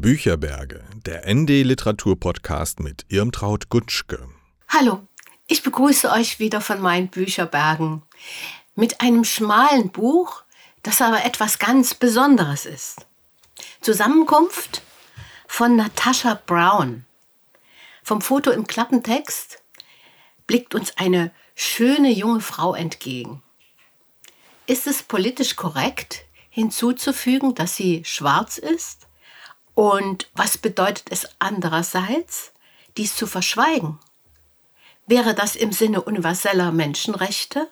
Bücherberge, der ND Literatur Podcast mit Irmtraut Gutschke. Hallo, ich begrüße euch wieder von meinen Bücherbergen mit einem schmalen Buch, das aber etwas ganz Besonderes ist. Zusammenkunft von Natascha Brown. Vom Foto im Klappentext blickt uns eine schöne junge Frau entgegen. Ist es politisch korrekt hinzuzufügen, dass sie schwarz ist? Und was bedeutet es andererseits, dies zu verschweigen? Wäre das im Sinne universeller Menschenrechte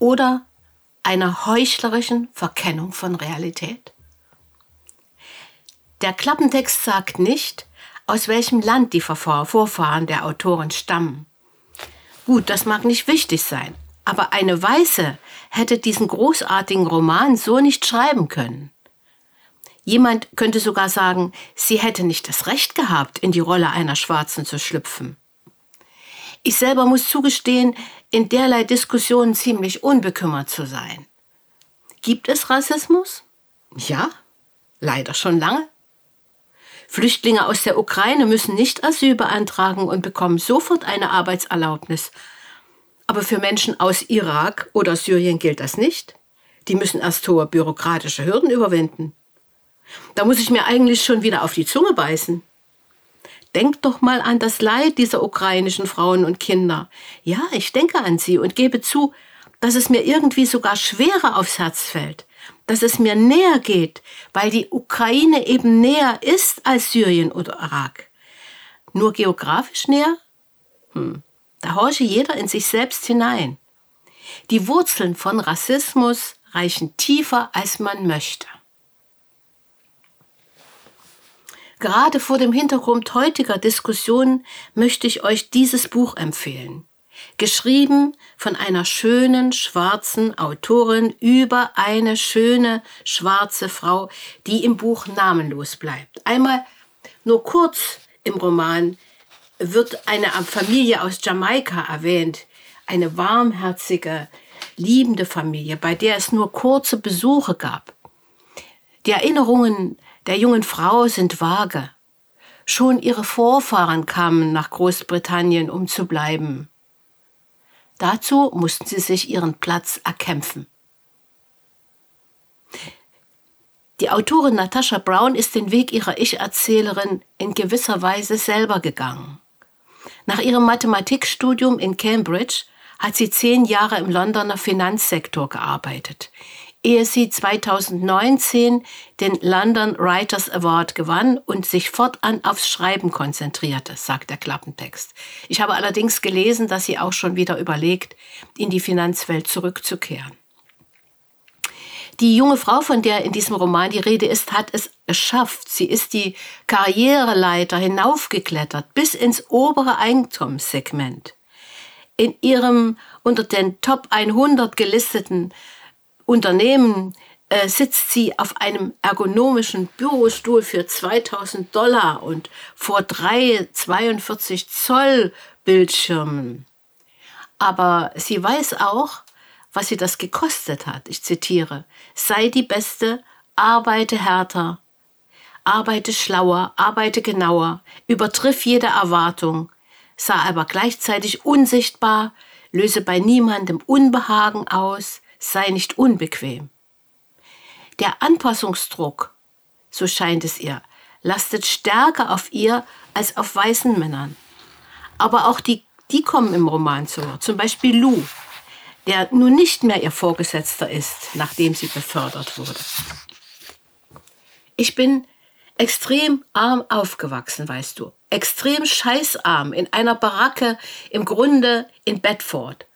oder einer heuchlerischen Verkennung von Realität? Der Klappentext sagt nicht, aus welchem Land die Vorfahren der Autorin stammen. Gut, das mag nicht wichtig sein, aber eine Weiße hätte diesen großartigen Roman so nicht schreiben können. Jemand könnte sogar sagen, sie hätte nicht das Recht gehabt, in die Rolle einer Schwarzen zu schlüpfen. Ich selber muss zugestehen, in derlei Diskussionen ziemlich unbekümmert zu sein. Gibt es Rassismus? Ja, leider schon lange. Flüchtlinge aus der Ukraine müssen nicht Asyl beantragen und bekommen sofort eine Arbeitserlaubnis. Aber für Menschen aus Irak oder Syrien gilt das nicht. Die müssen erst hohe bürokratische Hürden überwinden. Da muss ich mir eigentlich schon wieder auf die Zunge beißen. Denkt doch mal an das Leid dieser ukrainischen Frauen und Kinder. Ja, ich denke an sie und gebe zu, dass es mir irgendwie sogar schwerer aufs Herz fällt, dass es mir näher geht, weil die Ukraine eben näher ist als Syrien oder Irak. Nur geografisch näher? Hm, da horche jeder in sich selbst hinein. Die Wurzeln von Rassismus reichen tiefer, als man möchte. Gerade vor dem Hintergrund heutiger Diskussionen möchte ich euch dieses Buch empfehlen. Geschrieben von einer schönen schwarzen Autorin über eine schöne schwarze Frau, die im Buch namenlos bleibt. Einmal nur kurz im Roman wird eine Familie aus Jamaika erwähnt, eine warmherzige, liebende Familie, bei der es nur kurze Besuche gab. Die Erinnerungen der jungen Frau sind vage. Schon ihre Vorfahren kamen nach Großbritannien, um zu bleiben. Dazu mussten sie sich ihren Platz erkämpfen. Die Autorin Natascha Brown ist den Weg ihrer Ich-Erzählerin in gewisser Weise selber gegangen. Nach ihrem Mathematikstudium in Cambridge hat sie zehn Jahre im Londoner Finanzsektor gearbeitet ehe sie 2019 den London Writers Award gewann und sich fortan aufs Schreiben konzentrierte, sagt der Klappentext. Ich habe allerdings gelesen, dass sie auch schon wieder überlegt, in die Finanzwelt zurückzukehren. Die junge Frau, von der in diesem Roman die Rede ist, hat es geschafft. Sie ist die Karriereleiter hinaufgeklettert bis ins obere Einkommenssegment. In ihrem unter den Top 100 gelisteten Unternehmen äh, sitzt sie auf einem ergonomischen Bürostuhl für 2000 Dollar und vor drei 42 Zoll Bildschirmen. Aber sie weiß auch, was sie das gekostet hat. Ich zitiere, sei die Beste, arbeite härter, arbeite schlauer, arbeite genauer, übertriff jede Erwartung, sei aber gleichzeitig unsichtbar, löse bei niemandem Unbehagen aus, sei nicht unbequem. Der Anpassungsdruck, so scheint es ihr, lastet stärker auf ihr als auf weißen Männern. Aber auch die, die kommen im Roman zu. Zum Beispiel Lou, der nun nicht mehr ihr Vorgesetzter ist, nachdem sie befördert wurde. Ich bin extrem arm aufgewachsen, weißt du. Extrem scheißarm in einer Baracke im Grunde in Bedford.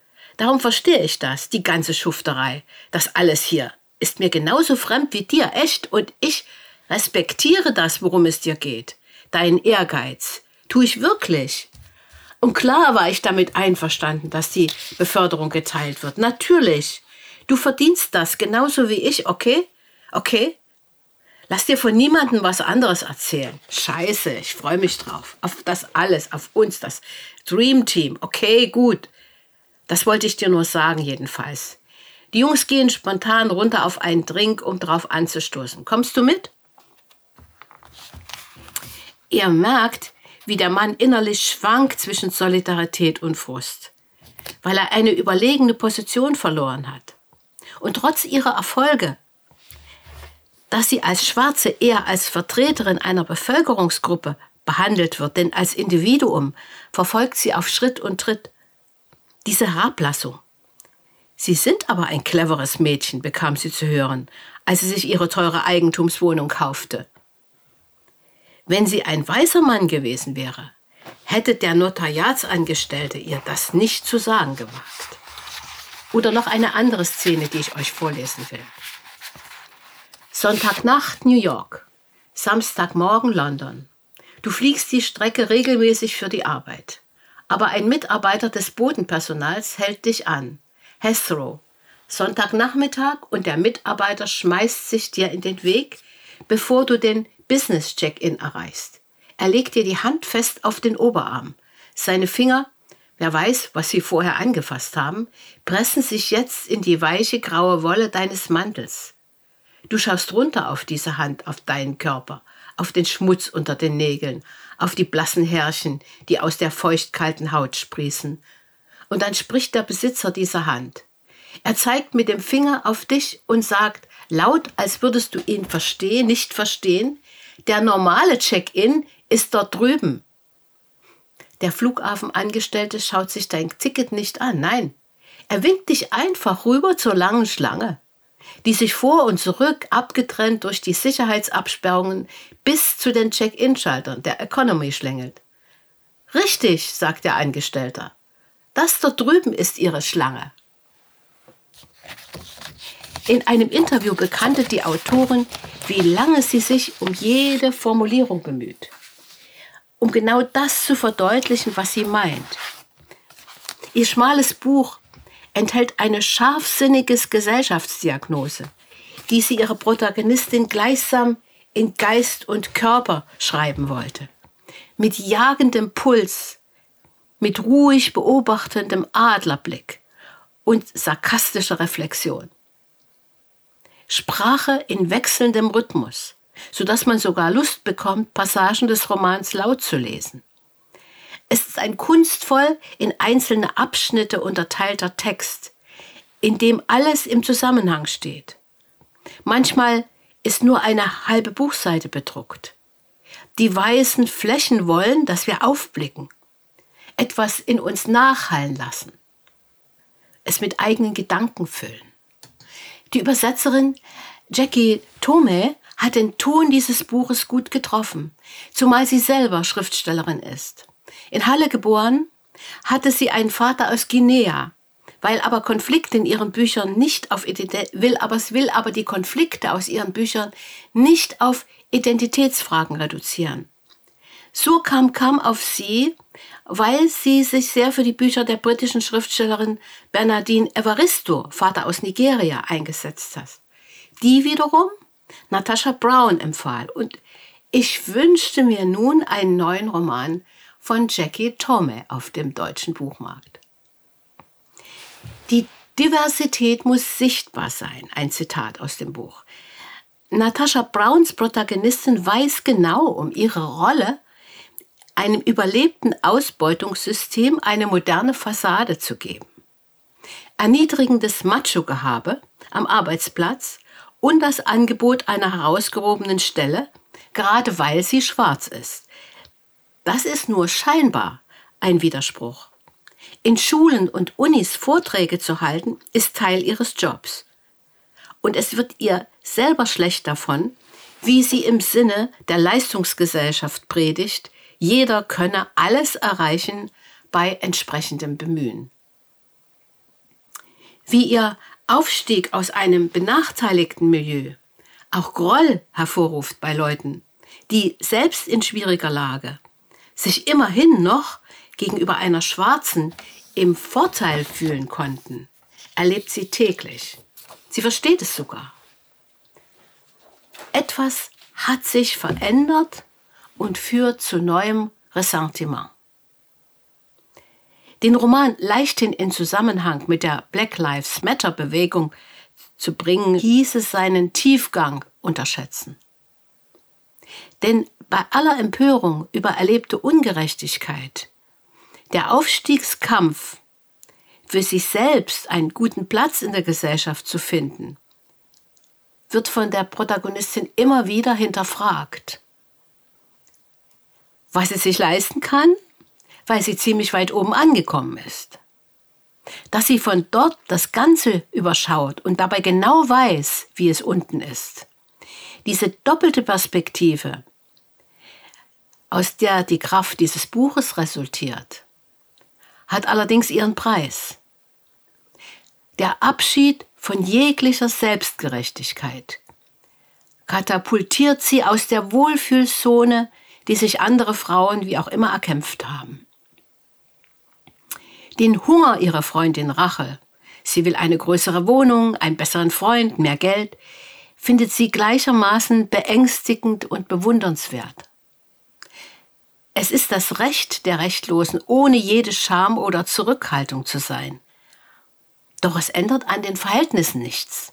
Darum verstehe ich das, die ganze Schufterei. Das alles hier ist mir genauso fremd wie dir, echt. Und ich respektiere das, worum es dir geht. Deinen Ehrgeiz. Tue ich wirklich. Und klar war ich damit einverstanden, dass die Beförderung geteilt wird. Natürlich. Du verdienst das genauso wie ich, okay? Okay? Lass dir von niemandem was anderes erzählen. Scheiße, ich freue mich drauf. Auf das alles, auf uns, das Dream Team. Okay, gut. Das wollte ich dir nur sagen, jedenfalls. Die Jungs gehen spontan runter auf einen Drink, um drauf anzustoßen. Kommst du mit? Er merkt, wie der Mann innerlich schwankt zwischen Solidarität und Frust, weil er eine überlegene Position verloren hat. Und trotz ihrer Erfolge, dass sie als Schwarze eher als Vertreterin einer Bevölkerungsgruppe behandelt wird, denn als Individuum verfolgt sie auf Schritt und Tritt diese Herablassung. Sie sind aber ein cleveres Mädchen, bekam sie zu hören, als sie sich ihre teure Eigentumswohnung kaufte. Wenn sie ein weißer Mann gewesen wäre, hätte der Notariatsangestellte ihr das nicht zu sagen gewagt. Oder noch eine andere Szene, die ich euch vorlesen will. Sonntagnacht New York, Samstagmorgen London. Du fliegst die Strecke regelmäßig für die Arbeit. Aber ein Mitarbeiter des Bodenpersonals hält dich an. Hesrow. Sonntagnachmittag und der Mitarbeiter schmeißt sich dir in den Weg, bevor du den Business Check-in erreichst. Er legt dir die Hand fest auf den Oberarm. Seine Finger, wer weiß, was sie vorher angefasst haben, pressen sich jetzt in die weiche graue Wolle deines Mantels. Du schaust runter auf diese Hand, auf deinen Körper, auf den Schmutz unter den Nägeln, auf die blassen Härchen, die aus der feuchtkalten Haut sprießen, und dann spricht der Besitzer dieser Hand. Er zeigt mit dem Finger auf dich und sagt, laut, als würdest du ihn verstehen, nicht verstehen, der normale Check-in ist dort drüben. Der Flughafenangestellte schaut sich dein Ticket nicht an, nein. Er winkt dich einfach rüber zur langen Schlange, die sich vor und zurück abgetrennt durch die Sicherheitsabsperrungen bis zu den Check-in-Schaltern der Economy schlängelt. Richtig, sagt der Angestellte. Das dort drüben ist ihre Schlange. In einem Interview bekannte die Autorin, wie lange sie sich um jede Formulierung bemüht, um genau das zu verdeutlichen, was sie meint. Ihr schmales Buch enthält eine scharfsinnige Gesellschaftsdiagnose, die sie ihrer Protagonistin gleichsam in Geist und Körper schreiben wollte. Mit jagendem Puls, mit ruhig beobachtendem Adlerblick und sarkastischer Reflexion. Sprache in wechselndem Rhythmus, sodass man sogar Lust bekommt, Passagen des Romans laut zu lesen. Es ist ein kunstvoll in einzelne Abschnitte unterteilter Text, in dem alles im Zusammenhang steht. Manchmal ist nur eine halbe Buchseite bedruckt. Die weißen Flächen wollen, dass wir aufblicken etwas in uns nachhallen lassen, es mit eigenen Gedanken füllen. Die Übersetzerin Jackie Tome hat den Ton dieses Buches gut getroffen, zumal sie selber Schriftstellerin ist. In Halle geboren, hatte sie einen Vater aus Guinea, weil aber Konflikte in ihren Büchern nicht auf Identität will, aber will aber die Konflikte aus ihren Büchern nicht auf Identitätsfragen reduzieren. So kam Kam auf sie, weil sie sich sehr für die Bücher der britischen Schriftstellerin Bernardine Evaristo, Vater aus Nigeria, eingesetzt hat. Die wiederum Natasha Brown empfahl. Und ich wünschte mir nun einen neuen Roman von Jackie Tome auf dem deutschen Buchmarkt. Die Diversität muss sichtbar sein, ein Zitat aus dem Buch. Natasha Browns Protagonistin weiß genau um ihre Rolle einem überlebten Ausbeutungssystem eine moderne Fassade zu geben. Erniedrigendes Macho-Gehabe am Arbeitsplatz und das Angebot einer herausgehobenen Stelle, gerade weil sie schwarz ist. Das ist nur scheinbar ein Widerspruch. In Schulen und Unis Vorträge zu halten, ist Teil ihres Jobs. Und es wird ihr selber schlecht davon, wie sie im Sinne der Leistungsgesellschaft predigt, jeder könne alles erreichen bei entsprechendem Bemühen. Wie ihr Aufstieg aus einem benachteiligten Milieu auch Groll hervorruft bei Leuten, die selbst in schwieriger Lage sich immerhin noch gegenüber einer Schwarzen im Vorteil fühlen konnten, erlebt sie täglich. Sie versteht es sogar. Etwas hat sich verändert und führt zu neuem Ressentiment. Den Roman leichthin in Zusammenhang mit der Black Lives Matter Bewegung zu bringen, hieße seinen Tiefgang unterschätzen. Denn Bei aller Empörung über erlebte Ungerechtigkeit, der Aufstiegskampf für sich selbst einen guten Platz in der Gesellschaft zu finden, wird von der Protagonistin immer wieder hinterfragt. Was sie sich leisten kann, weil sie ziemlich weit oben angekommen ist. Dass sie von dort das Ganze überschaut und dabei genau weiß, wie es unten ist. Diese doppelte Perspektive, aus der die Kraft dieses Buches resultiert, hat allerdings ihren Preis. Der Abschied von jeglicher Selbstgerechtigkeit katapultiert sie aus der Wohlfühlzone, die sich andere Frauen wie auch immer erkämpft haben. Den Hunger ihrer Freundin Rachel, sie will eine größere Wohnung, einen besseren Freund, mehr Geld, findet sie gleichermaßen beängstigend und bewundernswert. Es ist das Recht der Rechtlosen, ohne jede Scham oder Zurückhaltung zu sein. Doch es ändert an den Verhältnissen nichts.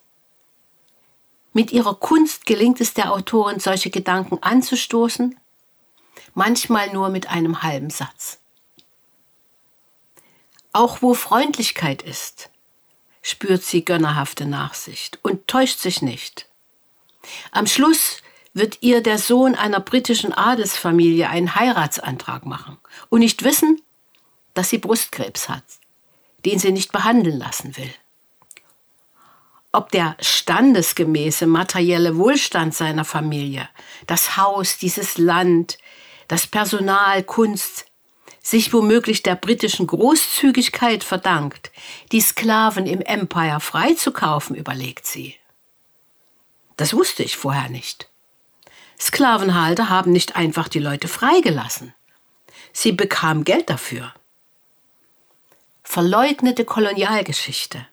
Mit ihrer Kunst gelingt es der Autorin, solche Gedanken anzustoßen, manchmal nur mit einem halben Satz. Auch wo Freundlichkeit ist, spürt sie gönnerhafte Nachsicht und täuscht sich nicht. Am Schluss wird ihr der Sohn einer britischen Adelsfamilie einen Heiratsantrag machen und nicht wissen, dass sie Brustkrebs hat, den sie nicht behandeln lassen will. Ob der standesgemäße materielle Wohlstand seiner Familie, das Haus, dieses Land, das Personal, Kunst, sich womöglich der britischen Großzügigkeit verdankt, die Sklaven im Empire freizukaufen, überlegt sie. Das wusste ich vorher nicht. Sklavenhalter haben nicht einfach die Leute freigelassen. Sie bekamen Geld dafür. Verleugnete Kolonialgeschichte.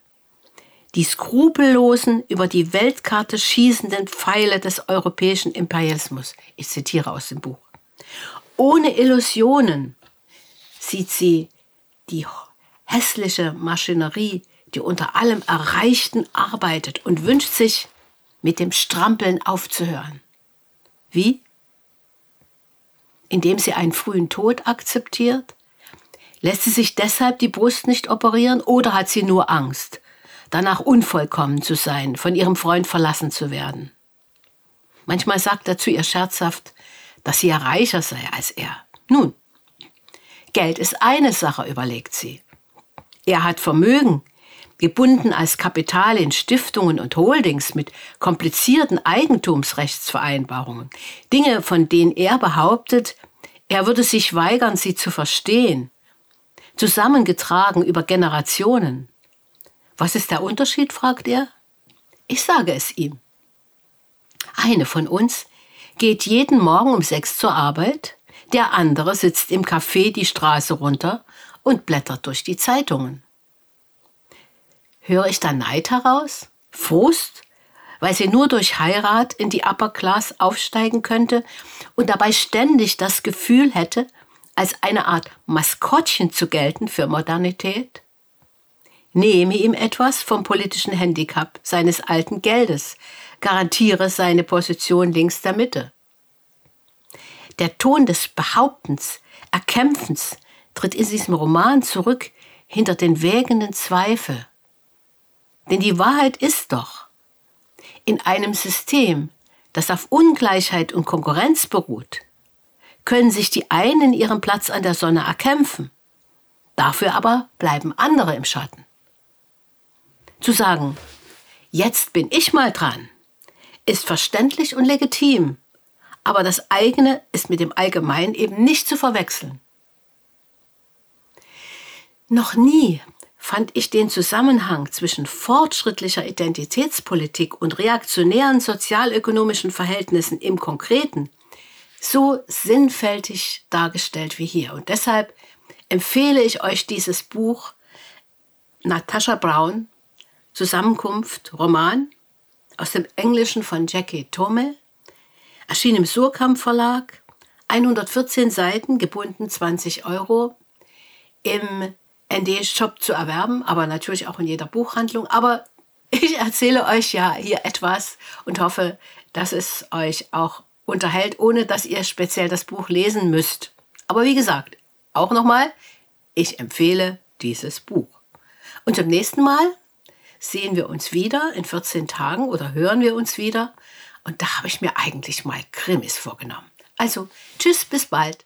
Die skrupellosen, über die Weltkarte schießenden Pfeile des europäischen Imperialismus. Ich zitiere aus dem Buch. Ohne Illusionen sieht sie die hässliche Maschinerie, die unter allem Erreichten arbeitet und wünscht sich, mit dem Strampeln aufzuhören. Wie? Indem sie einen frühen Tod akzeptiert? Lässt sie sich deshalb die Brust nicht operieren oder hat sie nur Angst, danach unvollkommen zu sein, von ihrem Freund verlassen zu werden? Manchmal sagt er zu ihr scherzhaft, dass sie ja reicher sei als er. Nun, Geld ist eine Sache, überlegt sie. Er hat Vermögen, gebunden als Kapital in Stiftungen und Holdings mit komplizierten Eigentumsrechtsvereinbarungen. Dinge, von denen er behauptet, er würde sich weigern, sie zu verstehen. Zusammengetragen über Generationen. Was ist der Unterschied? fragt er. Ich sage es ihm. Eine von uns geht jeden Morgen um sechs zur Arbeit, der andere sitzt im Café die Straße runter und blättert durch die Zeitungen. Höre ich da Neid heraus? Frust? Weil sie nur durch Heirat in die Upper Class aufsteigen könnte und dabei ständig das Gefühl hätte, als eine Art Maskottchen zu gelten für Modernität? Nehme ihm etwas vom politischen Handicap seines alten Geldes, garantiere seine Position links der Mitte. Der Ton des Behauptens, Erkämpfens tritt in diesem Roman zurück hinter den wägenden Zweifel denn die Wahrheit ist doch, in einem System, das auf Ungleichheit und Konkurrenz beruht, können sich die einen ihren Platz an der Sonne erkämpfen, dafür aber bleiben andere im Schatten. Zu sagen, jetzt bin ich mal dran, ist verständlich und legitim, aber das eigene ist mit dem Allgemeinen eben nicht zu verwechseln. Noch nie fand ich den Zusammenhang zwischen fortschrittlicher Identitätspolitik und reaktionären sozialökonomischen Verhältnissen im Konkreten so sinnfältig dargestellt wie hier. Und deshalb empfehle ich euch dieses Buch Natasha Brown, Zusammenkunft, Roman, aus dem Englischen von Jackie Tome, erschien im Surkamp Verlag, 114 Seiten, gebunden 20 Euro, im ND-Shop zu erwerben, aber natürlich auch in jeder Buchhandlung. Aber ich erzähle euch ja hier etwas und hoffe, dass es euch auch unterhält, ohne dass ihr speziell das Buch lesen müsst. Aber wie gesagt, auch nochmal, ich empfehle dieses Buch. Und zum nächsten Mal sehen wir uns wieder in 14 Tagen oder hören wir uns wieder. Und da habe ich mir eigentlich mal Krimis vorgenommen. Also, tschüss, bis bald.